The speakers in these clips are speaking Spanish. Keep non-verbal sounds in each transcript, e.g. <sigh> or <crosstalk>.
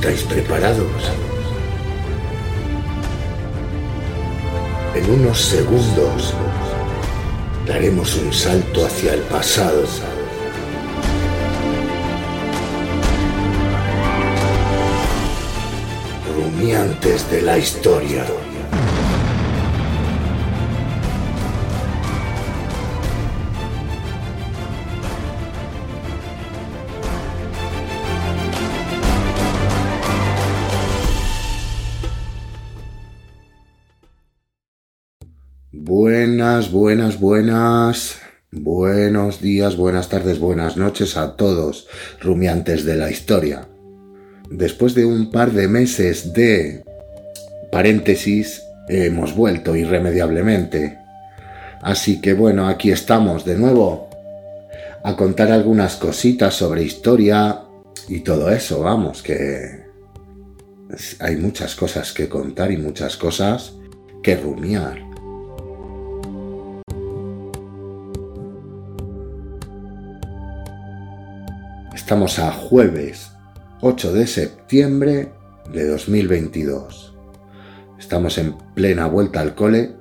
¿Estáis preparados? En unos segundos daremos un salto hacia el pasado. Rumiantes de la historia. Buenas, buenas. Buenos días, buenas tardes, buenas noches a todos, rumiantes de la historia. Después de un par de meses de paréntesis, hemos vuelto irremediablemente. Así que bueno, aquí estamos de nuevo a contar algunas cositas sobre historia y todo eso, vamos, que hay muchas cosas que contar y muchas cosas que rumiar. Estamos a jueves 8 de septiembre de 2022. Estamos en plena vuelta al cole.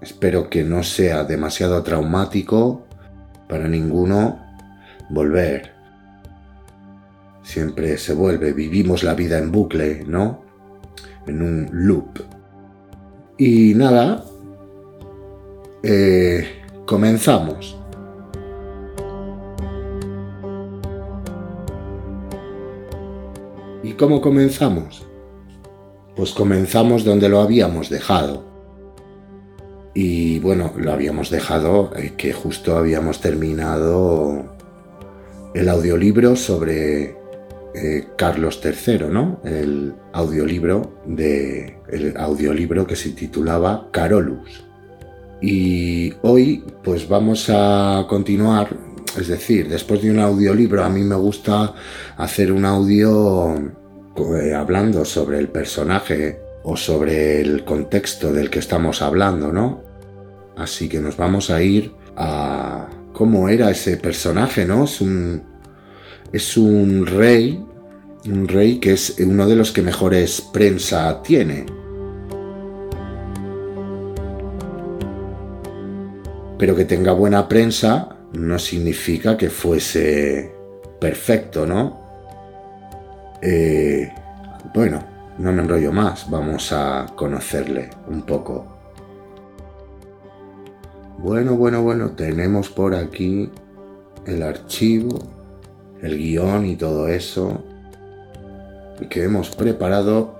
Espero que no sea demasiado traumático para ninguno volver. Siempre se vuelve, vivimos la vida en bucle, ¿no? En un loop. Y nada, eh, comenzamos. ¿Y cómo comenzamos? Pues comenzamos donde lo habíamos dejado. Y bueno, lo habíamos dejado eh, que justo habíamos terminado el audiolibro sobre eh, Carlos III, ¿no? El audiolibro de el audiolibro que se titulaba Carolus. Y hoy pues vamos a continuar es decir, después de un audiolibro a mí me gusta hacer un audio eh, hablando sobre el personaje o sobre el contexto del que estamos hablando, ¿no? Así que nos vamos a ir a cómo era ese personaje, ¿no? Es un, es un rey, un rey que es uno de los que mejores prensa tiene. Pero que tenga buena prensa no significa que fuese perfecto, ¿no? Eh, bueno, no me enrollo más, vamos a conocerle un poco. Bueno, bueno, bueno, tenemos por aquí el archivo, el guion y todo eso que hemos preparado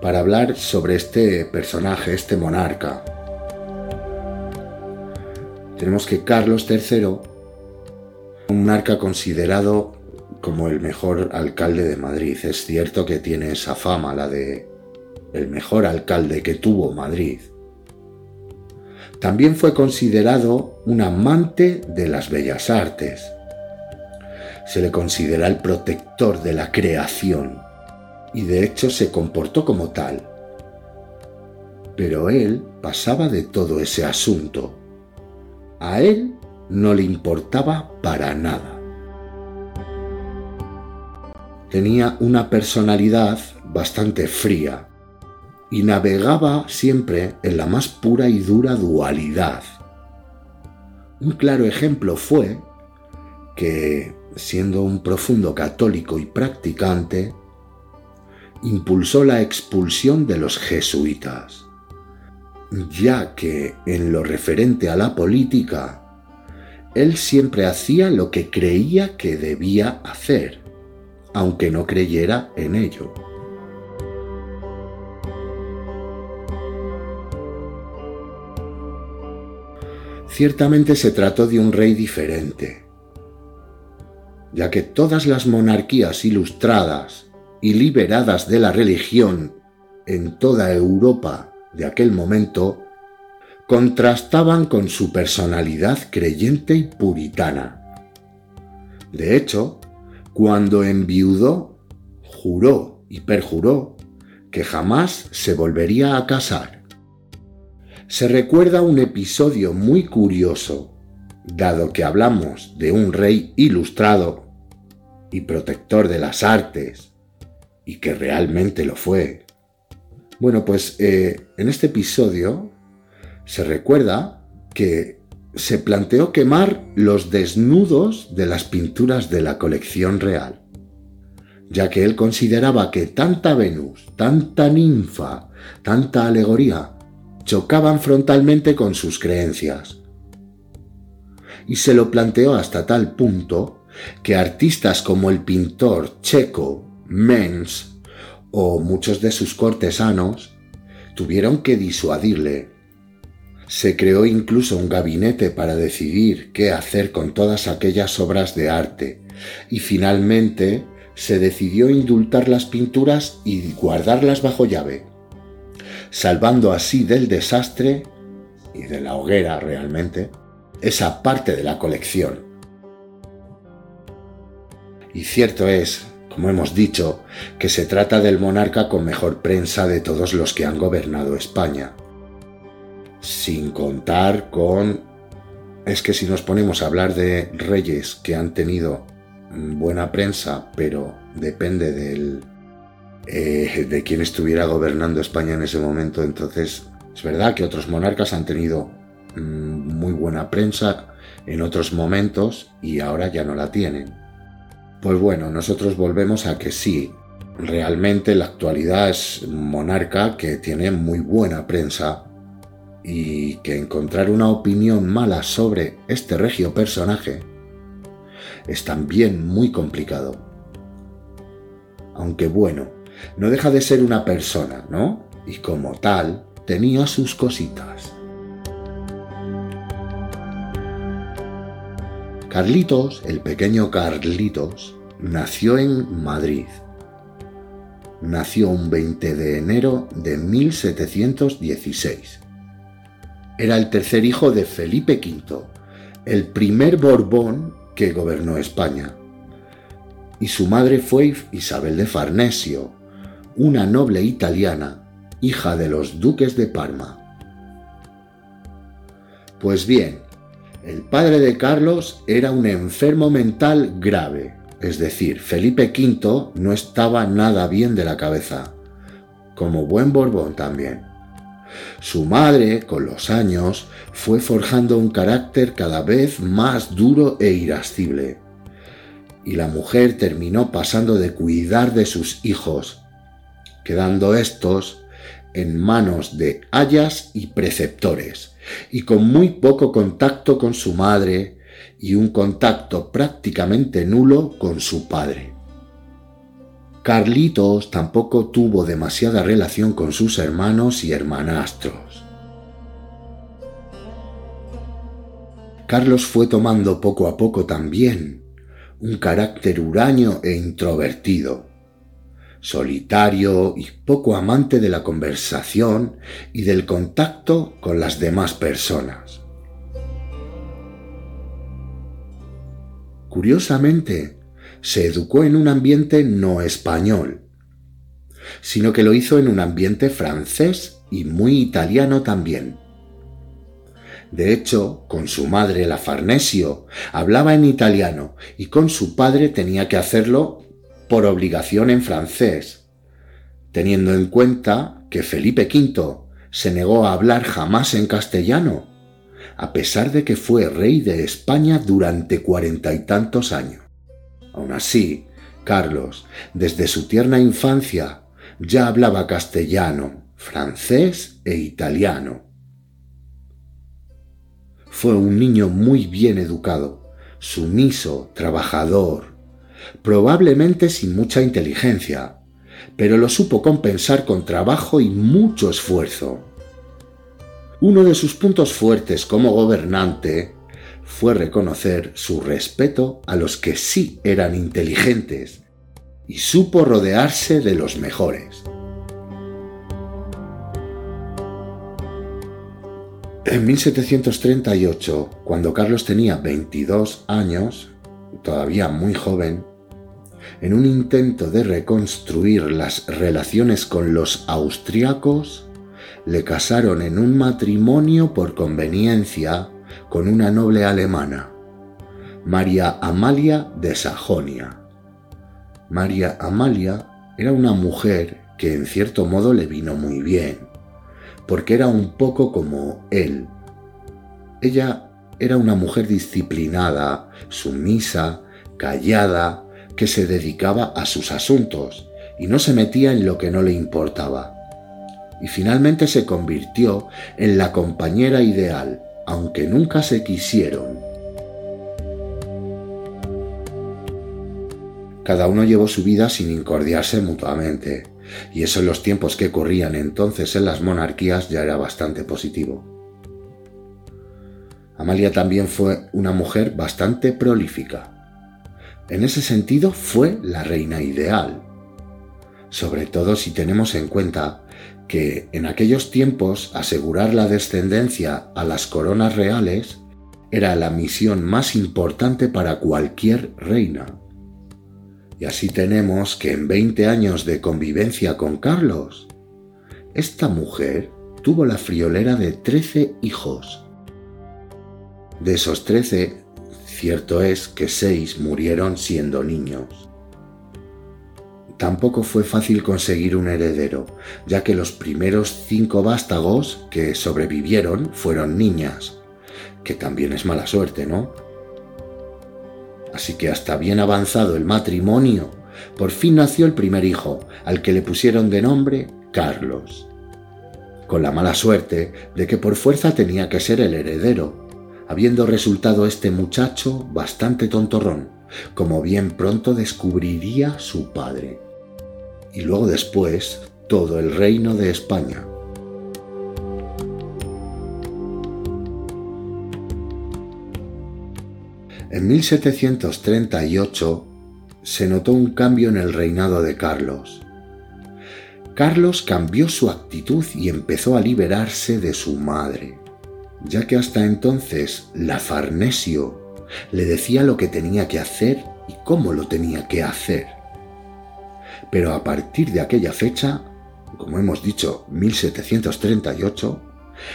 para hablar sobre este personaje, este monarca tenemos que Carlos III, un monarca considerado como el mejor alcalde de Madrid. Es cierto que tiene esa fama, la de el mejor alcalde que tuvo Madrid. También fue considerado un amante de las bellas artes. Se le considera el protector de la creación y de hecho se comportó como tal. Pero él pasaba de todo ese asunto a él no le importaba para nada. Tenía una personalidad bastante fría y navegaba siempre en la más pura y dura dualidad. Un claro ejemplo fue que, siendo un profundo católico y practicante, impulsó la expulsión de los jesuitas ya que en lo referente a la política, él siempre hacía lo que creía que debía hacer, aunque no creyera en ello. Ciertamente se trató de un rey diferente, ya que todas las monarquías ilustradas y liberadas de la religión en toda Europa de aquel momento contrastaban con su personalidad creyente y puritana. De hecho, cuando enviudó, juró y perjuró que jamás se volvería a casar. Se recuerda un episodio muy curioso, dado que hablamos de un rey ilustrado y protector de las artes, y que realmente lo fue. Bueno, pues eh, en este episodio se recuerda que se planteó quemar los desnudos de las pinturas de la colección real, ya que él consideraba que tanta Venus, tanta ninfa, tanta alegoría chocaban frontalmente con sus creencias. Y se lo planteó hasta tal punto que artistas como el pintor checo Mens o muchos de sus cortesanos tuvieron que disuadirle. Se creó incluso un gabinete para decidir qué hacer con todas aquellas obras de arte y finalmente se decidió indultar las pinturas y guardarlas bajo llave salvando así del desastre y de la hoguera realmente esa parte de la colección. Y cierto es, como hemos dicho, que se trata del monarca con mejor prensa de todos los que han gobernado España. Sin contar con... Es que si nos ponemos a hablar de reyes que han tenido buena prensa, pero depende del, eh, de quien estuviera gobernando España en ese momento. Entonces, es verdad que otros monarcas han tenido mm, muy buena prensa en otros momentos y ahora ya no la tienen. Pues bueno, nosotros volvemos a que sí, realmente la actualidad es monarca que tiene muy buena prensa y que encontrar una opinión mala sobre este regio personaje es también muy complicado. Aunque bueno, no deja de ser una persona, ¿no? Y como tal, tenía sus cositas. Carlitos, el pequeño Carlitos, nació en Madrid. Nació un 20 de enero de 1716. Era el tercer hijo de Felipe V, el primer Borbón que gobernó España. Y su madre fue Isabel de Farnesio, una noble italiana, hija de los duques de Parma. Pues bien, el padre de Carlos era un enfermo mental grave, es decir, Felipe V no estaba nada bien de la cabeza, como buen Borbón también. Su madre, con los años, fue forjando un carácter cada vez más duro e irascible, y la mujer terminó pasando de cuidar de sus hijos quedando estos en manos de ayas y preceptores, y con muy poco contacto con su madre y un contacto prácticamente nulo con su padre. Carlitos tampoco tuvo demasiada relación con sus hermanos y hermanastros. Carlos fue tomando poco a poco también un carácter huraño e introvertido, solitario y poco amante de la conversación y del contacto con las demás personas. Curiosamente, se educó en un ambiente no español, sino que lo hizo en un ambiente francés y muy italiano también. De hecho, con su madre, la Farnesio, hablaba en italiano y con su padre tenía que hacerlo por obligación en francés, teniendo en cuenta que Felipe V se negó a hablar jamás en castellano, a pesar de que fue rey de España durante cuarenta y tantos años. Aun así, Carlos, desde su tierna infancia, ya hablaba castellano, francés e italiano. Fue un niño muy bien educado, sumiso, trabajador, probablemente sin mucha inteligencia, pero lo supo compensar con trabajo y mucho esfuerzo. Uno de sus puntos fuertes como gobernante fue reconocer su respeto a los que sí eran inteligentes y supo rodearse de los mejores. En 1738, cuando Carlos tenía 22 años, todavía muy joven, en un intento de reconstruir las relaciones con los austriacos, le casaron en un matrimonio por conveniencia con una noble alemana, María Amalia de Sajonia. María Amalia era una mujer que en cierto modo le vino muy bien, porque era un poco como él. Ella era una mujer disciplinada, sumisa, callada, que se dedicaba a sus asuntos y no se metía en lo que no le importaba. Y finalmente se convirtió en la compañera ideal, aunque nunca se quisieron. Cada uno llevó su vida sin incordiarse mutuamente, y eso en los tiempos que corrían entonces en las monarquías ya era bastante positivo. Amalia también fue una mujer bastante prolífica. En ese sentido fue la reina ideal, sobre todo si tenemos en cuenta que en aquellos tiempos asegurar la descendencia a las coronas reales era la misión más importante para cualquier reina. Y así tenemos que en 20 años de convivencia con Carlos, esta mujer tuvo la friolera de 13 hijos. De esos 13, cierto es que 6 murieron siendo niños. Tampoco fue fácil conseguir un heredero, ya que los primeros cinco vástagos que sobrevivieron fueron niñas, que también es mala suerte, ¿no? Así que hasta bien avanzado el matrimonio, por fin nació el primer hijo, al que le pusieron de nombre Carlos. Con la mala suerte de que por fuerza tenía que ser el heredero, habiendo resultado este muchacho bastante tontorrón, como bien pronto descubriría su padre. Y luego después todo el reino de España. En 1738 se notó un cambio en el reinado de Carlos. Carlos cambió su actitud y empezó a liberarse de su madre, ya que hasta entonces la Farnesio le decía lo que tenía que hacer y cómo lo tenía que hacer. Pero a partir de aquella fecha, como hemos dicho, 1738,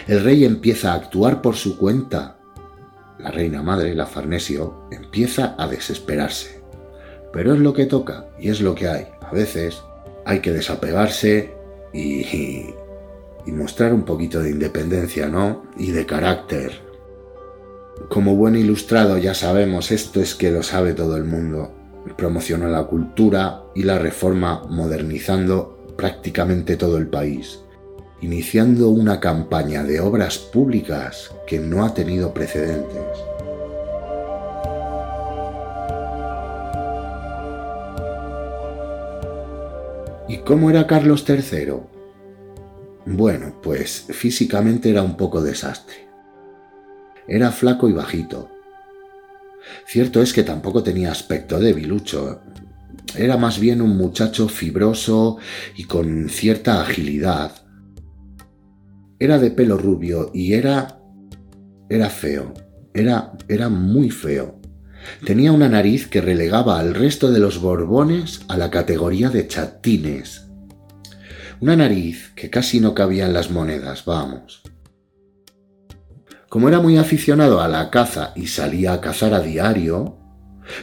el rey empieza a actuar por su cuenta la reina madre, la Farnesio, empieza a desesperarse. Pero es lo que toca y es lo que hay. A veces hay que desapegarse y, mostrar un poquito de independencia, ¿no? Y de carácter. Como buen ilustrado ya sabemos, esto es que lo sabe todo el mundo. Promocionó la cultura y la reforma modernizando prácticamente todo el país iniciando una campaña de obras públicas que no ha tenido precedentes. ¿Y cómo era Carlos III? Bueno, pues físicamente era un poco desastre. Era flaco y bajito. Cierto es que tampoco tenía aspecto debilucho. Era más bien un muchacho fibroso y con cierta agilidad, era de pelo rubio y era... era feo. Era, era muy feo. Tenía una nariz que relegaba al resto de los Borbones a la categoría de chatines. Una nariz que casi no cabía en las monedas, vamos. Como era muy aficionado a la caza y salía a cazar a diario,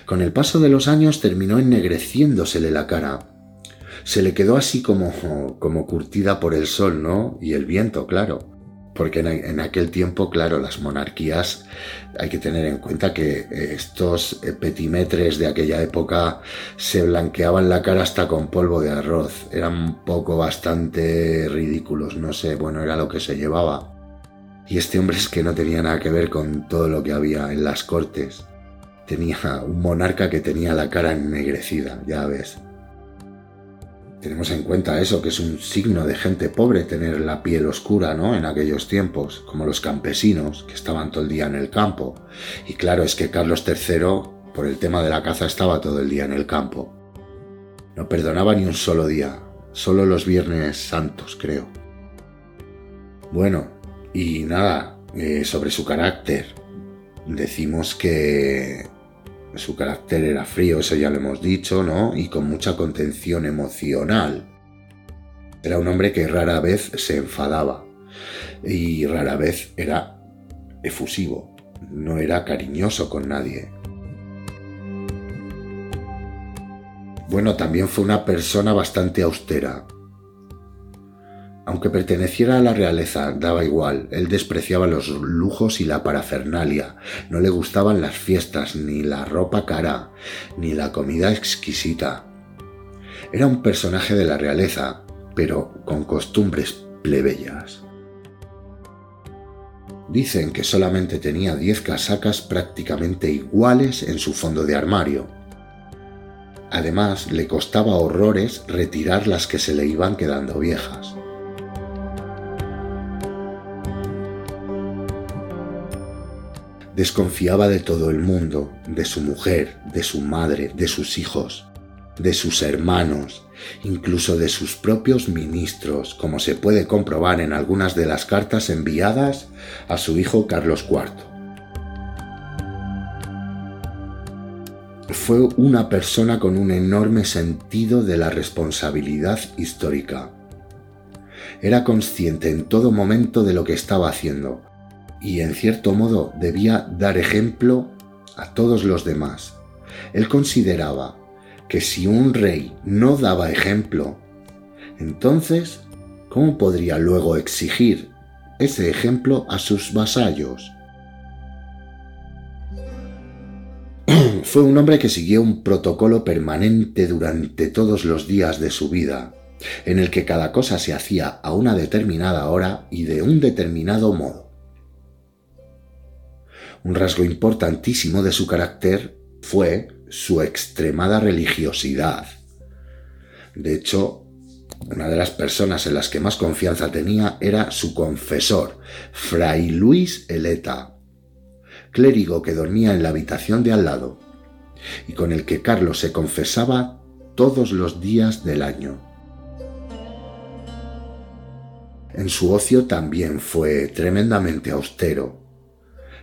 con el paso de los años terminó ennegreciéndosele la cara se le quedó así como, como curtida por el sol, ¿no? Y el viento, claro. Porque en, aquel tiempo, claro, las monarquías, hay que tener en cuenta que estos petimetres de aquella época se blanqueaban la cara hasta con polvo de arroz. Eran un poco bastante ridículos, no sé, bueno, era lo que se llevaba. Y este hombre es que no tenía nada que ver con todo lo que había en las cortes. Tenía un monarca que tenía la cara ennegrecida, ya ves. Tenemos en cuenta eso, que es un signo de gente pobre tener la piel oscura, ¿no? En aquellos tiempos, como los campesinos, que estaban todo el día en el campo. Y claro, es que Carlos III, por el tema de la caza, estaba todo el día en el campo. No perdonaba ni un solo día, solo los viernes santos, creo. Bueno, y nada, eh, sobre su carácter. Decimos que su carácter era frío, eso ya lo hemos dicho, ¿no? Y con mucha contención emocional. Era un hombre que rara vez se enfadaba y rara vez era efusivo, no era cariñoso con nadie. bueno, también fue una persona bastante austera. Aunque perteneciera a la realeza, daba igual, él despreciaba los lujos y la parafernalia, no le gustaban las fiestas, ni la ropa cara, ni la comida exquisita. Era un personaje de la realeza, pero con costumbres plebeyas. Dicen que solamente tenía diez casacas prácticamente iguales en su fondo de armario. Además, le costaba horrores retirar las que se le iban quedando viejas. Desconfiaba de todo el mundo, de su mujer, de su madre, de sus hijos, de sus hermanos, incluso de sus propios ministros, como se puede comprobar en algunas de las cartas enviadas a su hijo Carlos IV. Fue una persona con un enorme sentido de la responsabilidad histórica. Era consciente en todo momento de lo que estaba haciendo, y en cierto modo debía dar ejemplo a todos los demás. Él consideraba que si un rey no daba ejemplo, entonces, ¿cómo podría luego exigir ese ejemplo a sus vasallos? <clears throat> Fue un hombre que siguió un protocolo permanente durante todos los días de su vida, en el que cada cosa se hacía a una determinada hora y de un determinado modo. Un rasgo importantísimo de su carácter fue su extremada religiosidad. De hecho, una de las personas en las que más confianza tenía era su confesor, Fray Luis Eleta, clérigo que dormía en la habitación de al lado y con el que Carlos se confesaba todos los días del año. En su ocio también fue tremendamente austero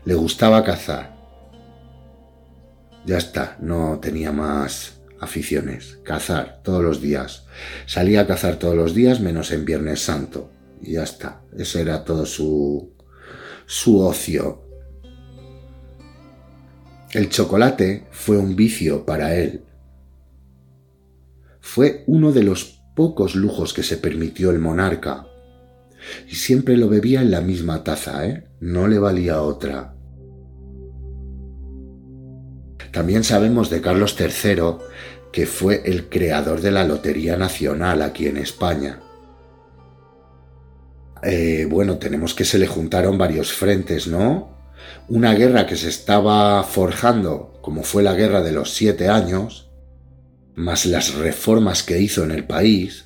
le gustaba cazar. Ya está, no tenía más aficiones. Cazar todos los días. Salía a cazar todos los días menos en Viernes Santo. Y ya está. Ese era todo su, su ocio. El chocolate fue un vicio para él. Fue uno de los pocos lujos que se permitió el monarca. Y siempre lo bebía en la misma taza, ¿eh? No le valía otra. También sabemos de Carlos III que fue el creador de la Lotería Nacional aquí en España. Eh, bueno, tenemos que se le juntaron varios frentes, ¿no? Una guerra que se estaba forjando, como fue la guerra de los siete años, más las reformas que hizo en el país,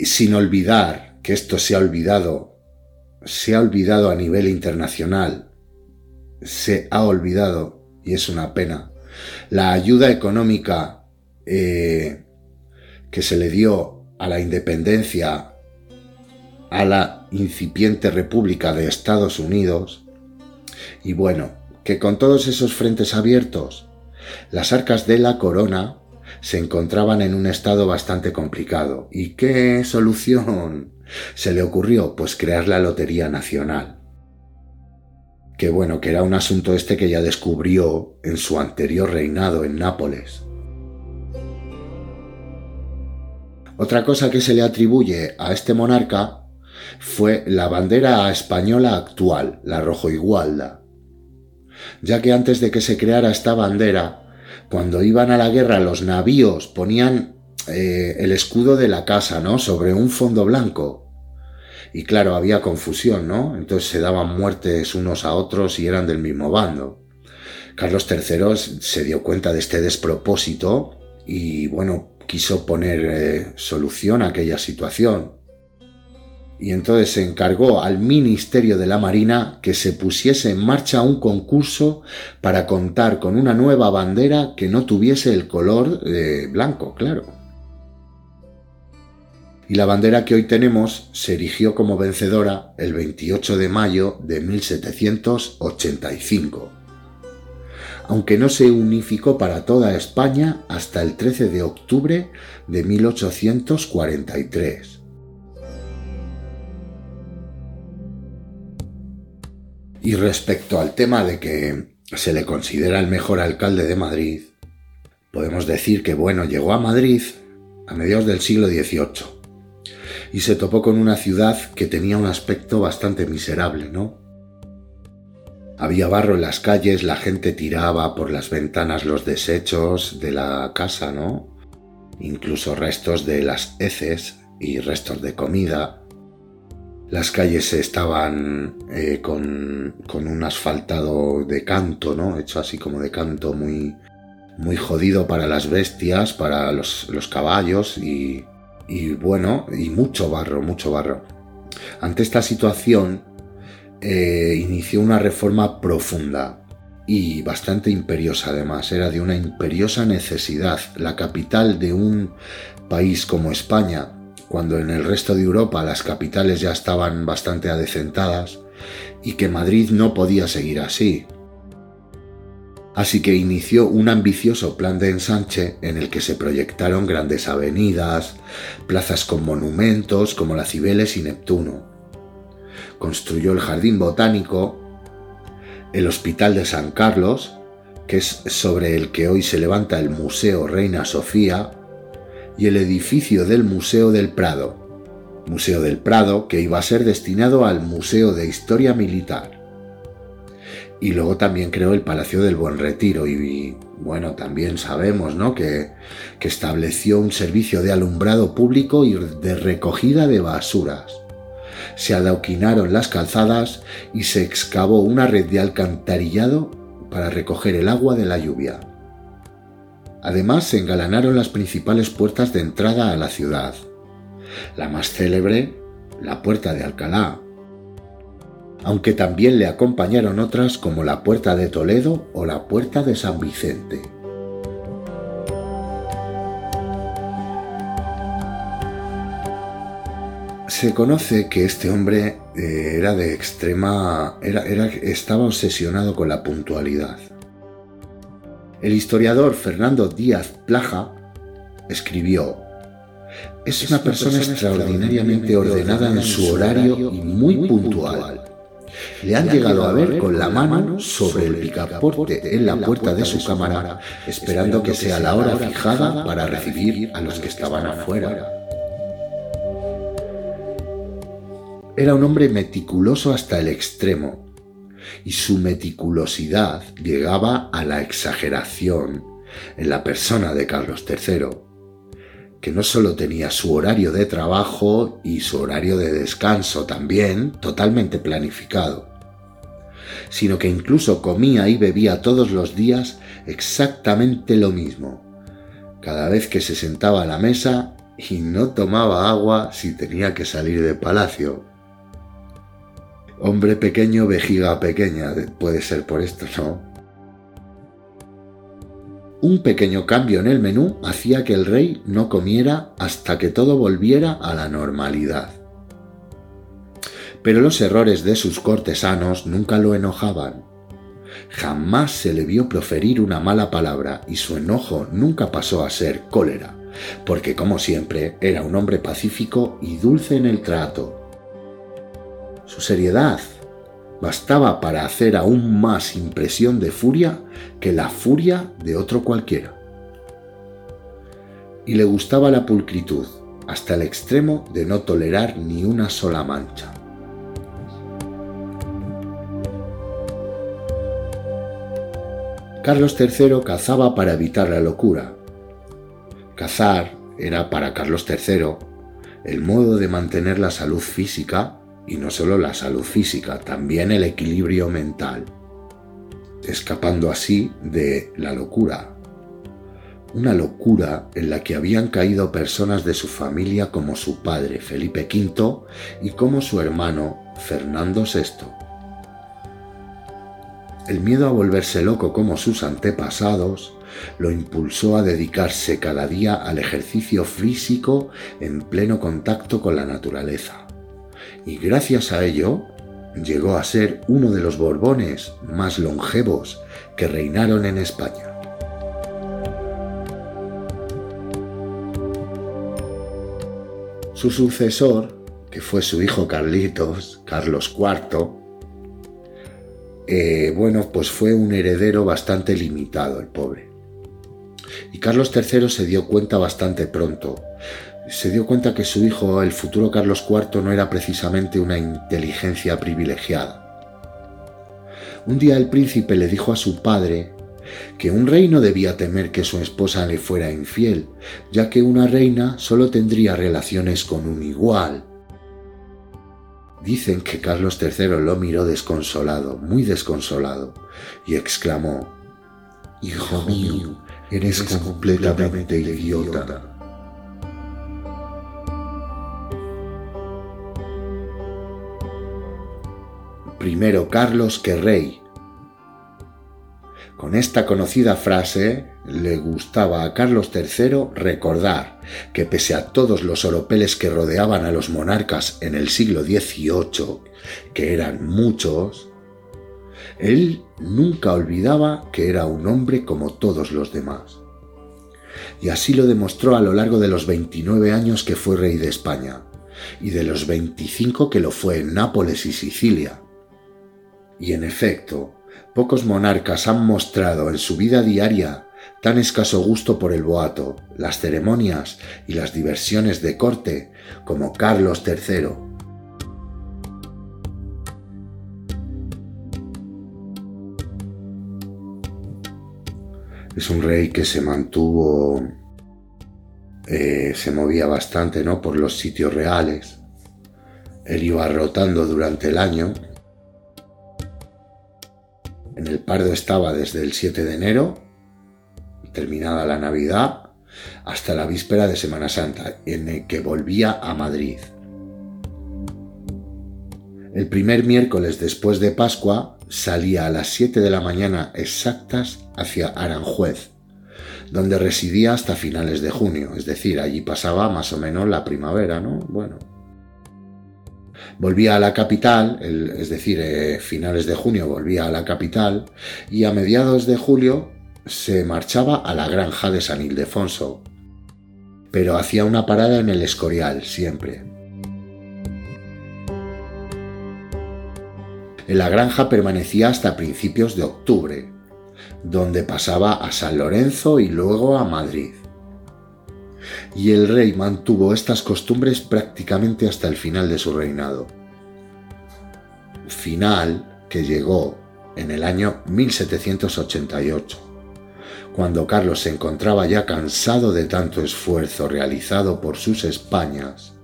y sin olvidar que esto se ha olvidado, se ha olvidado a nivel internacional, se ha olvidado y es una pena. La ayuda económica eh, que se le dio a la independencia, a la incipiente República de Estados Unidos, y bueno, que con todos esos frentes abiertos, las arcas de la corona se encontraban en un estado bastante complicado. ¿Y qué solución se le ocurrió? Pues crear la Lotería Nacional que bueno, que era un asunto este que ya descubrió en su anterior reinado en Nápoles. Otra cosa que se le atribuye a este monarca fue la bandera española actual, la rojo igualda, ya que antes de que se creara esta bandera, cuando iban a la guerra los navíos ponían eh, el escudo de la casa, ¿no? Sobre un fondo blanco y claro, había confusión, ¿no? Entonces se daban muertes unos a otros y eran del mismo bando. Carlos III se dio cuenta de este despropósito y, bueno, quiso poner eh, solución a aquella situación. Y entonces se encargó al Ministerio de la Marina que se pusiese en marcha un concurso para contar con una nueva bandera que no tuviese el color eh, blanco, claro y la bandera que hoy tenemos se erigió como vencedora el 28 de mayo de 1785, aunque no se unificó para toda España hasta el 13 de octubre de 1843. Y respecto al tema de que se le considera el mejor alcalde de Madrid, podemos decir que, bueno, llegó a Madrid a mediados del siglo XVIII y se topó con una ciudad que tenía un aspecto bastante miserable, ¿no? Había barro en las calles, la gente tiraba por las ventanas los desechos de la casa, ¿no? Incluso restos de las heces y restos de comida. Las calles estaban eh, con, con, un asfaltado de canto, ¿no? Hecho así como de canto muy, muy jodido para las bestias, para los, los caballos y, y bueno, y mucho barro, mucho barro. Ante esta situación, eh, inició una reforma profunda y bastante imperiosa además. Era de una imperiosa necesidad. La capital de un país como España, cuando en el resto de Europa las capitales ya estaban bastante adecentadas, y que Madrid no podía seguir así. Así que inició un ambicioso plan de ensanche en el que se proyectaron grandes avenidas, plazas con monumentos como la Cibeles y Neptuno, construyó el Jardín Botánico, el Hospital de San Carlos, que es sobre el que hoy se levanta el Museo Reina Sofía, y el edificio del Museo del Prado, Museo del Prado que iba a ser destinado al Museo de Historia Militar. Y luego también creó el Palacio del Buen Retiro y, bueno, también sabemos ¿no? que, que estableció un servicio de alumbrado público y de recogida de basuras se adoquinaron las calzadas y se excavó una red de alcantarillado para recoger el agua de la lluvia. Además se engalanaron las principales puertas de entrada a la ciudad. La más célebre, la Puerta de Alcalá, aunque también le acompañaron otras como la Puerta de Toledo o la Puerta de San Vicente. Se conoce que este hombre eh, era de extrema. Era, estaba obsesionado con la puntualidad. El historiador Fernando Díaz Plaja escribió: Es una persona extraordinariamente ordenada en su horario y muy puntual. Le han llegado a ver con la mano sobre el picaporte en la puerta de su cámara, esperando que sea la hora fijada para recibir a los que estaban afuera. Era un hombre meticuloso hasta el extremo, y su meticulosidad llegaba a la exageración en la persona de Carlos III, que no solo tenía su horario de trabajo y su horario de descanso también totalmente planificado, sino que incluso comía y bebía todos los días exactamente lo mismo, cada vez que se sentaba a la mesa y no tomaba agua si tenía que salir de palacio. Hombre pequeño, vejiga pequeña. Puede ser por esto, ¿no? Un pequeño cambio en el menú hacía que el rey no comiera hasta que todo volviera a la normalidad. Pero los errores de sus cortesanos nunca lo enojaban. Jamás se le vio proferir una mala palabra y su enojo nunca pasó a ser cólera, porque como siempre era un hombre pacífico y dulce en el trato, su seriedad bastaba para hacer aún más impresión de furia que la furia de otro cualquiera. Y le gustaba la pulcritud, hasta el extremo de no tolerar ni una sola mancha. Carlos III cazaba para evitar la locura. Cazar era para Carlos III el modo de mantener la salud física y no solo la salud física, también el equilibrio mental, escapando así de la locura. Una locura en la que habían caído personas de su familia como su padre Felipe V y como su hermano Fernando VI. El miedo a volverse loco como sus antepasados lo impulsó a dedicarse cada día al ejercicio físico en pleno contacto con la naturaleza y gracias a ello llegó a ser uno de los Borbones más longevos que reinaron en España. Su sucesor, que fue su hijo Carlitos, Carlos IV, eh, bueno, pues fue un heredero bastante limitado, el pobre. Y Carlos III se dio cuenta bastante pronto. Se dio cuenta que su hijo, el futuro Carlos IV, no era precisamente una inteligencia privilegiada. Un día el príncipe le dijo a su padre que un rey no debía temer que su esposa le fuera infiel, ya que una reina solo tendría relaciones con un igual. Dicen que Carlos III lo miró desconsolado, muy desconsolado, y exclamó, Hijo mío, eres completamente idiota. Primero Carlos que rey, con esta conocida frase le gustaba a Carlos III recordar que pese a todos los oropeles que rodeaban a los monarcas en el siglo XVIII, que eran muchos, él nunca olvidaba que era un hombre como todos los demás. Y así lo demostró a lo largo de los 29 años que fue rey de España, y de los 25 que lo fue en Nápoles y Sicilia. Y en efecto, Pocos monarcas han mostrado en su vida diaria tan escaso gusto por el boato, las ceremonias y las diversiones de corte como Carlos III. Es un rey que se mantuvo, eh, se movía bastante ¿no? por los sitios reales. Él iba rotando durante el año, en el Pardo estaba desde el 7 de enero, terminada la Navidad, hasta la víspera de Semana Santa, en el que volvía a Madrid. El primer miércoles después de Pascua salía a las 7 de la mañana exactas hacia Aranjuez, donde residía hasta finales de junio, es decir, allí pasaba más o menos la primavera, ¿no? Bueno, volvía a la capital, es decir, eh, finales de junio volvía a la capital y a mediados de julio se marchaba a la granja de San Ildefonso, pero hacía una parada en el Escorial siempre. En la granja permanecía hasta principios de octubre, donde pasaba a San Lorenzo y luego a Madrid y el rey mantuvo estas costumbres prácticamente hasta el final de su reinado. Final que llegó en el año 1788, cuando Carlos se encontraba ya cansado de tanto esfuerzo realizado por sus Españas.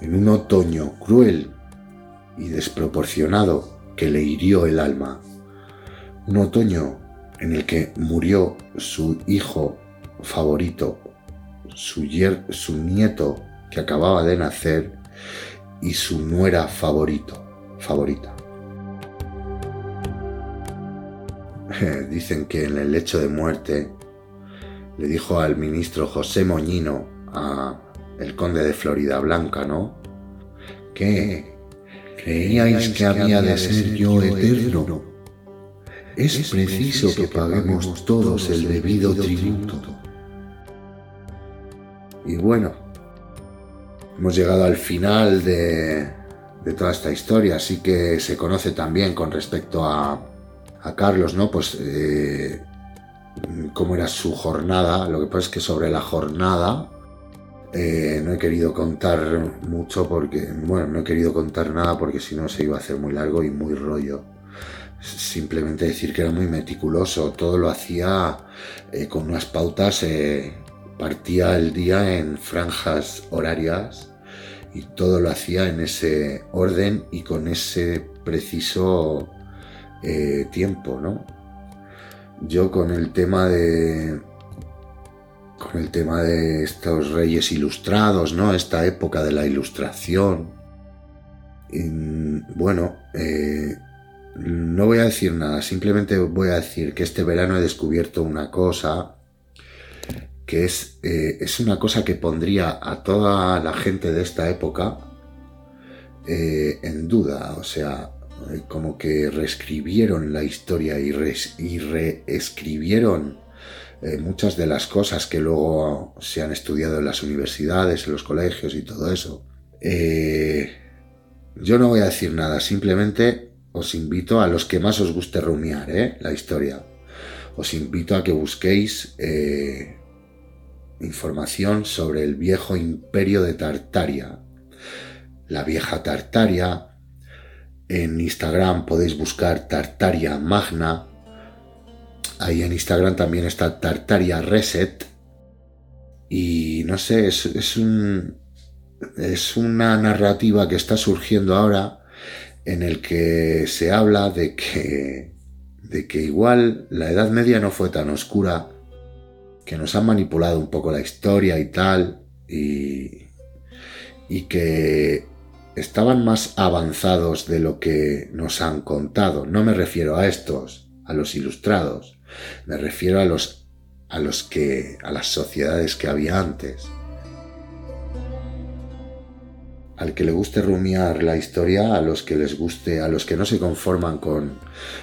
En un otoño cruel y desproporcionado que le hirió el alma, un otoño en el que murió su hijo favorito, su, nieto que acababa de nacer y su nuera favorito, favorita. <laughs> Dicen que en el lecho de muerte le dijo al ministro José Moñino, a el conde de Florida Blanca, ¿no? Que creíais que había de ser yo eterno. Es preciso que paguemos todos el debido tributo. Y bueno, hemos llegado al final de, toda esta historia, así que se conoce también con respecto a, Carlos, ¿no? Pues eh, cómo era su jornada. Lo que pasa es que sobre la jornada eh, no he querido contar mucho porque, bueno, no he querido contar nada porque si no se iba a hacer muy largo y muy rollo. Simplemente decir que era muy meticuloso, todo lo hacía eh, con unas pautas partía el día en franjas horarias y todo lo hacía en ese orden y con ese preciso eh, tiempo, ¿no? Yo con el tema de con el tema de estos reyes ilustrados, ¿no? Esta época de la ilustración. bueno, eh, no voy a decir nada, simplemente voy a decir que este verano he descubierto una cosa que es, eh, es una cosa que pondría a toda la gente de esta época eh, en duda, o sea, eh, como que reescribieron la historia y, reescribieron muchas de las cosas que luego se han estudiado en las universidades, en los colegios y todo eso. yo no voy a decir nada, simplemente os invito a los que más os guste rumiar la historia os invito a que busquéis información sobre el viejo imperio de Tartaria. La vieja Tartaria. En Instagram podéis buscar Tartaria Magna. Ahí en Instagram también está Tartaria Reset. Y no sé, es, es, un, es una narrativa que está surgiendo ahora en el que se habla de que de que igual la Edad Media no fue tan oscura, que nos han manipulado un poco la historia y tal, y, y que estaban más avanzados de lo que nos han contado. No me refiero a estos, a los ilustrados, me refiero a los a los que a las sociedades que había antes al que le guste rumiar la historia, a los que les guste, a los que no se conforman con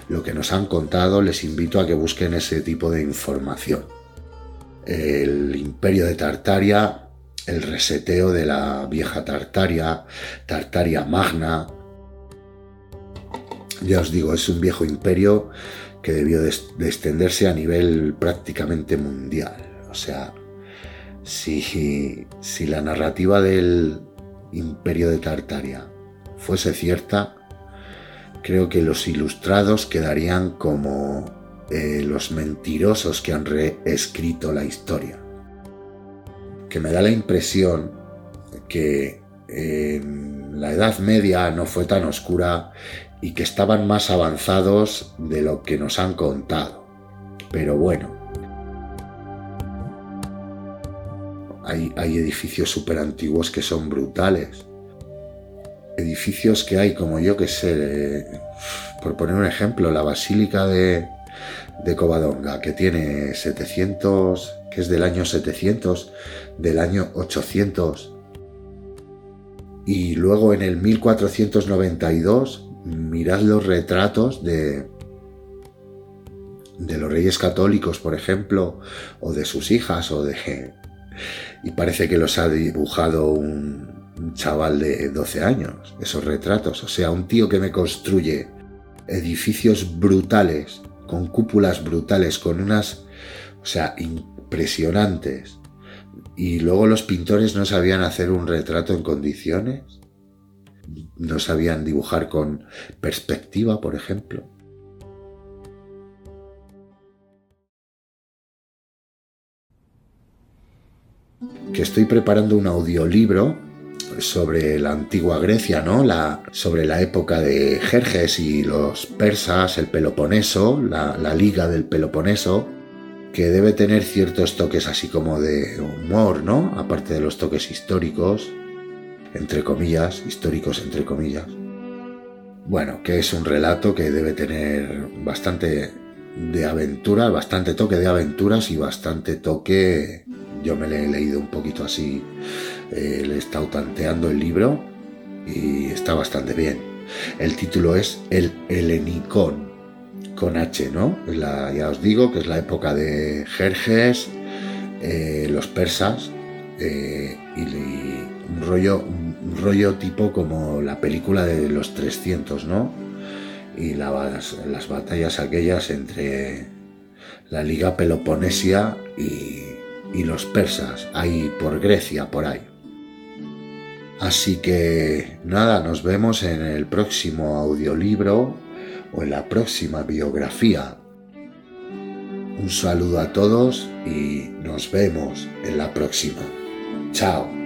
lo que nos han contado, les invito a que busquen ese tipo de información. El imperio de Tartaria, el reseteo de la vieja Tartaria, Tartaria Magna. Ya os digo, es un viejo imperio que debió de extenderse a nivel prácticamente mundial. O sea, si, si la narrativa del, imperio de Tartaria fuese cierta, creo que los ilustrados quedarían como eh, los mentirosos que han reescrito la historia. Que me da la impresión que la Edad Media no fue tan oscura y que estaban más avanzados de lo que nos han contado. Pero bueno, Hay, edificios súper antiguos que son brutales. Edificios que hay, como yo que sé, por poner un ejemplo, la Basílica de, de Covadonga, que tiene 700, que es del año 700, del año 800. Y luego en el 1492, mirad los retratos de, de los reyes católicos, por ejemplo, o de sus hijas, o de, y parece que los ha dibujado un, chaval de 12 años, esos retratos. O sea, un tío que me construye edificios brutales, con cúpulas brutales, con unas, o sea, impresionantes. Y luego los pintores no sabían hacer un retrato en condiciones, no sabían dibujar con perspectiva, por ejemplo. que estoy preparando un audiolibro sobre la antigua Grecia, ¿no? La, sobre la época de Jerjes y los persas, el Peloponeso, la, liga del Peloponeso, que debe tener ciertos toques así como de humor, ¿no? Aparte de los toques históricos, entre comillas, históricos entre comillas. Bueno, que es un relato que debe tener bastante de aventura, bastante toque de aventuras y bastante toque yo me le he leído un poquito así, eh, le he estado tanteando el libro y está bastante bien. El título es El Helenicón, con H, ¿no? La, ya os digo que es la época de Jerjes, eh, los persas eh, y, un rollo, un rollo tipo como la película de los 300, ¿no? Y las, las batallas aquellas entre la Liga Peloponesia y y los persas, ahí por Grecia, por ahí. Así que nada, nos vemos en el próximo audiolibro o en la próxima biografía. Un saludo a todos y nos vemos en la próxima. Chao.